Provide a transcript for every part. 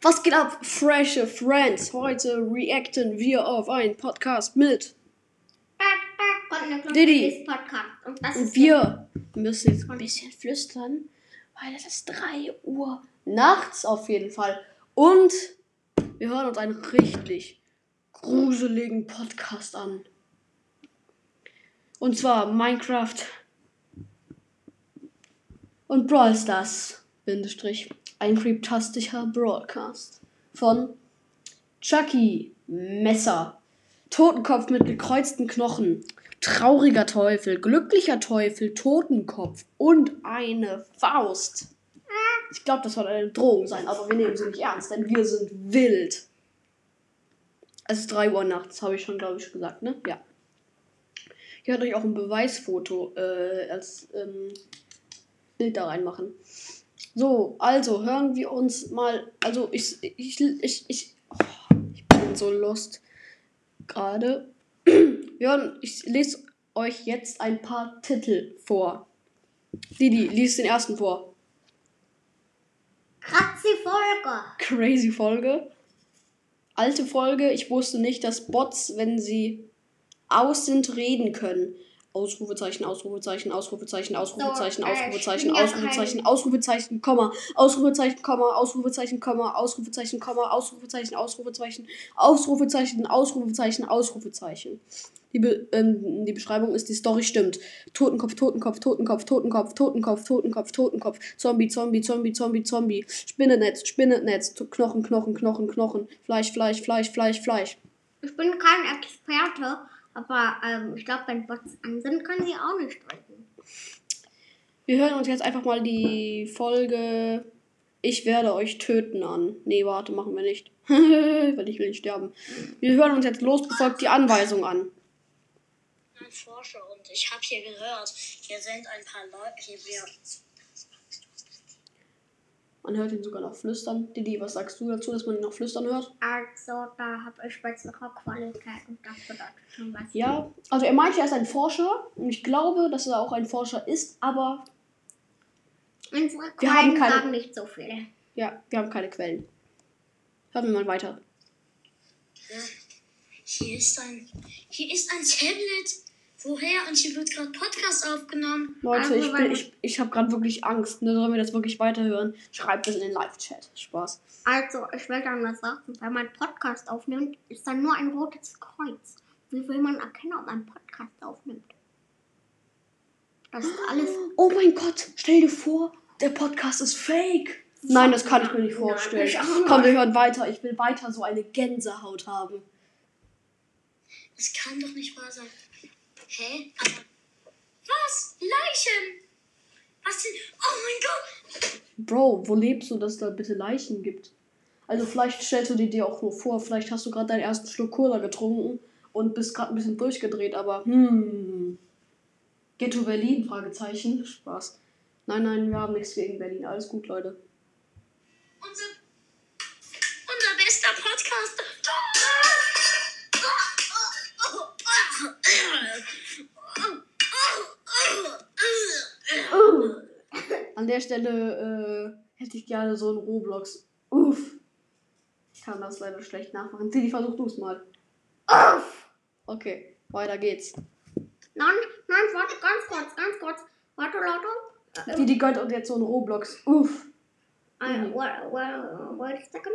Was geht ab, freshe Friends? Heute reacten wir auf einen Podcast mit Diddy. Und Und wir müssen jetzt ein bisschen flüstern, weil es ist 3 Uhr nachts auf jeden Fall. Und wir hören uns einen richtig gruseligen Podcast an. Und zwar Minecraft und Brawl Stars. Bindestrich. Ein creeptastischer Broadcast. Von Chucky Messer. Totenkopf mit gekreuzten Knochen. Trauriger Teufel, glücklicher Teufel, Totenkopf und eine Faust. Ich glaube, das soll eine Drohung sein, aber wir nehmen sie nicht ernst, denn wir sind wild. Es ist 3 Uhr nachts, habe ich schon, glaube ich, gesagt, ne? Ja. Ich werde euch auch ein Beweisfoto äh, als ähm, Bild da reinmachen. So, also hören wir uns mal. Also ich, ich, ich, ich, oh, ich bin so lost gerade. Hören, ich lese euch jetzt ein paar Titel vor. Didi, lies den ersten vor. Kratzi Folge. Crazy Folge. Alte Folge. Ich wusste nicht, dass Bots, wenn sie aus sind, reden können. Ausrufezeichen, Ausrufezeichen, Ausrufezeichen, Ausrufezeichen, äh, Ausrufezeichen, Ausrufezeichen, Ausrufezeichen, Komma, Ausrufezeichen, Komma, Ausrufezeichen, Komma, Ausrufezeichen, Komma, Ausrufezeichen, Ausrufezeichen, Ausrufezeichen, Ausrufezeichen, Ausrufezeichen. Die, Be ähm, die Beschreibung ist, die Story stimmt. Totenkopf, Totenkopf, Totenkopf, Totenkopf, Totenkopf, Totenkopf, Totenkopf, Zombie, Zombie, Zombie, Zombie, Zombie, Spinnennetz, Spinnennetz, Knochen, Knochen, Knochen, Knochen, Fleisch, Fleisch, Fleisch, Fleisch, Fleisch. Ich bin kein Experte, aber ähm, ich glaube, wenn Bots an sind, können sie auch nicht drücken. Wir hören uns jetzt einfach mal die Folge Ich werde euch töten an. Nee, warte, machen wir nicht. Weil ich will nicht sterben. Wir hören uns jetzt los, befolgt die Anweisung an. ein Forscher und ich habe hier gehört, hier sind ein paar Leute, hier wir. Man hört ihn sogar noch flüstern. Didi, was sagst du dazu, dass man ihn noch flüstern hört? Also, da habe ich bessere Qualität und das bedeutet schon was. Ja, also er meinte, er ist ein Forscher. Und ich glaube, dass er auch ein Forscher ist, aber Unsere Wir haben Quellen keine- sagen nicht so viel. ja, wir haben keine Quellen. Hören wir mal weiter. Hier ist ein, hier ist ein Tablet. Woher? Und hier wird gerade Podcast aufgenommen. Leute, Also, ich, bin, ich, ich habe gerade wirklich Angst. Ne? Sollen wir das wirklich weiterhören? Schreibt es in den Live-Chat. Spaß. Also, ich will dann was sagen. Wenn man Podcast aufnimmt, ist dann nur ein rotes Kreuz. Wie will man erkennen, ob man Podcast aufnimmt? Das ist alles. Oh mein Gott, stell dir vor, der Podcast ist fake. Nein, das kann ich mir nicht Nein, vorstellen. ich auch Komm, wir hören weiter. Ich will weiter so eine Gänsehaut haben. Das kann doch nicht wahr sein. Hä? Aber. Was? Leichen? Was denn? Oh mein Gott! Bro, wo lebst du, dass da bitte Leichen gibt? Also vielleicht stellst du dir dir auch nur vor, vielleicht hast du gerade deinen ersten Schluck Cola getrunken und bist gerade ein bisschen durchgedreht, aber hm. Ghetto Berlin? Fragezeichen. Spaß. Nein, nein, wir haben nichts gegen Berlin. Alles gut, Leute. Unser. Unser bester Podcast. An der Stelle äh, hätte ich gerne so ein Roblox. Uff. Ich kann das leider schlecht nachmachen. Tilly, versuch du es mal. Uff! Okay, weiter geht's. Nein, nein, warte, ganz kurz, ganz kurz. Warte, Leute. Die, die gönnt uns jetzt so ein Roblox. Uff. Äh, wait, wait, wait a second.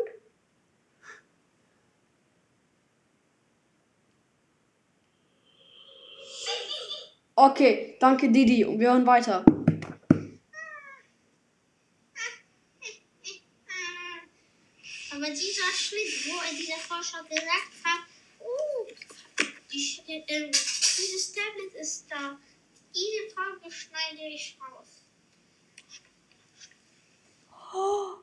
Okay, danke Didi. Und wir hören weiter. Aber dieser Schnitt, wo er dieser Forscher gesagt hat, oh, die, äh, dieses Tablet ist da. Diese Frage schneide ich raus. Oh,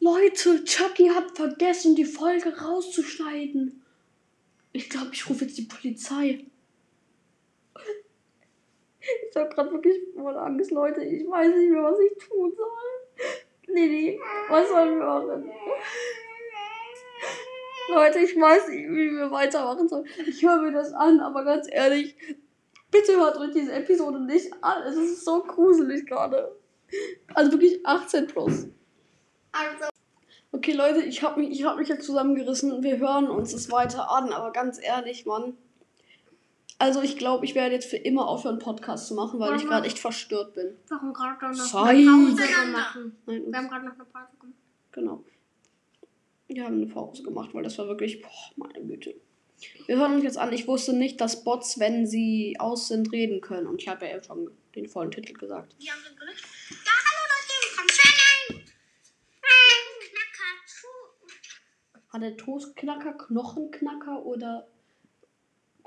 Leute, Chucky hat vergessen, die Folge rauszuschneiden. Ich glaube, ich rufe jetzt die Polizei. Ich habe gerade wirklich voll Angst, Leute. Ich weiß nicht mehr, was ich tun soll. Lili, was sollen wir machen? Leute, ich weiß nicht, wie wir weitermachen sollen. Ich höre mir das an, aber ganz ehrlich, bitte hört euch diese Episode nicht an. Es ist so gruselig gerade. Also wirklich 18 plus. Also, Okay, Leute, ich habe mich, ich hab mich jetzt zusammengerissen. Wir hören uns das weiter an, aber ganz ehrlich, Mann. Also ich glaube, ich werde jetzt für immer aufhören, Podcast zu machen, weil ich Warum? gerade echt verstört bin. Warum gerade noch eine Pause? Nein, Wir haben gerade noch eine Pause gemacht. genau. Wir haben eine Pause gemacht, weil das war wirklich, boah, meine Güte. Wir hören uns jetzt an. Ich wusste nicht, dass Bots, wenn sie aus sind, reden können. Und ich habe ja eben schon den vollen Titel gesagt. Die haben so gelöscht. Ja, hallo Leute, willkommen zu einem Knacker. Hat er Toastknacker, Knochenknacker oder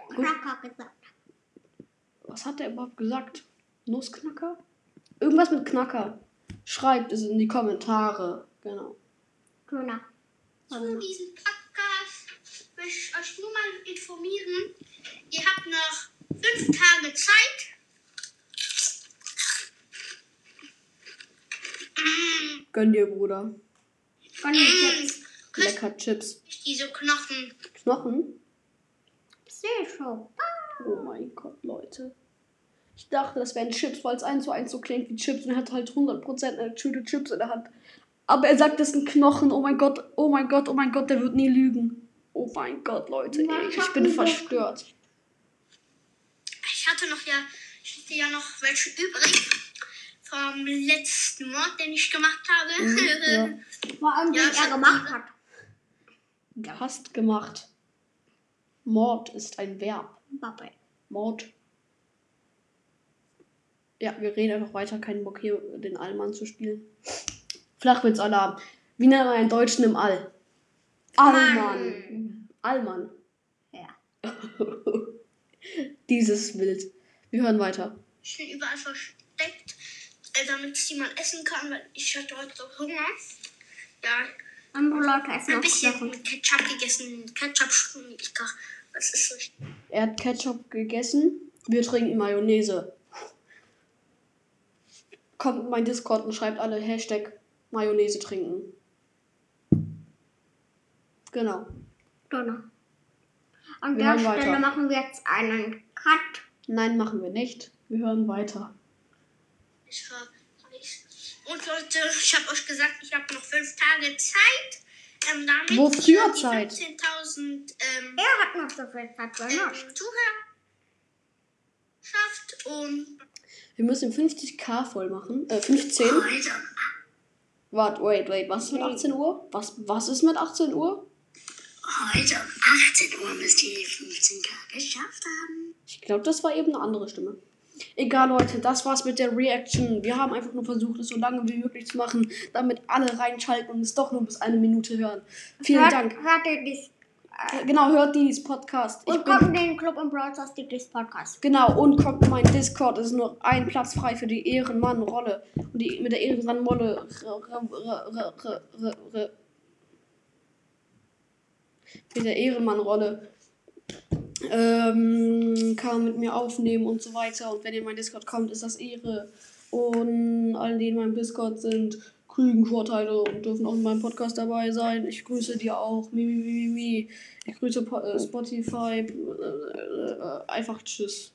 Knacker gesagt. was hat er überhaupt gesagt? Nussknacker? Irgendwas mit Knacker. Schreibt es in die Kommentare. Genau. Döner. Zu diesem Podcast möchte ich euch nur mal informieren. Ihr habt noch fünf Tage Zeit. Gönn dir, Bruder. Von mir jetzt. Lecker Chips. Nicht diese Knochen. Knochen? Seeshow. Oh mein Gott, Leute. Ich dachte, das wären Chips, weil es eins zu eins so klingt wie Chips und er hat halt 100% eine Tüte Chips in der Hand. Aber er sagt, das sind Knochen. Oh mein Gott, oh mein Gott, oh mein Gott, der wird nie lügen. Oh mein Gott, Leute, ey, ich bin verstört. Ich hatte noch ja, ich hatte ja noch welche übrig vom letzten Mord, den ich gemacht habe. Mhm, ja. Vor allem, Ja, den ich er gemacht hat. Hast gemacht. Mord ist ein Verb. Bappe. Mord. Ja, wir reden einfach weiter. Keinen Bock hier, den Allmann zu spielen. Flachwitzalarm. Wie nennt man einen Deutschen im All? Allmann. Allmann. Ja. Dieses Bild. Wir hören weiter. Ich bin überall versteckt, äh, damit ich mal essen kann, weil ich hatte heute so Hunger. Ja, Andere Leute essen ein bisschen. Ketchup gegessen. Ketchup schmeckt lecker. Das ist richtig. Er hat Ketchup gegessen. Wir trinken Mayonnaise. Kommt in mein Discord und schreibt alle Hashtag Mayonnaise trinken. Genau. Döner. An Wir der Stelle weiter. machen wir jetzt einen Cut. Nein, machen wir nicht. Wir hören weiter. Ich war nichts. Und Leute, ich habe euch gesagt, ich habe noch fünf Tage Zeit. Ähm, damit Wofür Zeit? 15.000 ähm, Er hat noch so viel Zeit ähm, nichts. Zuhörer schafft und Wir müssen 50k voll machen. Äh, 15. heute Warte, wait, wait. Was ist mit 18 Uhr? Was, was ist mit 18 Uhr? Heute um 18 Uhr müsst ihr die 15k geschafft haben. Ich glaube, das war eben eine andere Stimme. Egal, Leute, das war's mit der Reaction. Wir haben einfach nur versucht, es so lange wie möglich zu machen, damit alle reinschalten und es doch nur bis eine Minute hören. Vielen hört, Dank. Hört ihr dies? Äh, Genau, hört dies Podcast. Ich Und bin, kommt in den Club im Brawl Stars Podcast. genau, und kommt in meinen Discord. Es ist nur ein Platz frei für die Ehrenmann-Rolle. Die, mit der Ehrenmann-Rolle. Mit der Ehrenmann-Rolle. Ähm, kann mit mir aufnehmen und so weiter. Und wenn ihr in meinen Discord kommt, ist das Ehre. Und alle, die in meinem Discord sind, kriegen Vorteile und dürfen auch in meinem Podcast dabei sein. Ich grüße dir auch. Mi, mi, mi, mi. Ich grüße äh, Spotify. Einfach tschüss.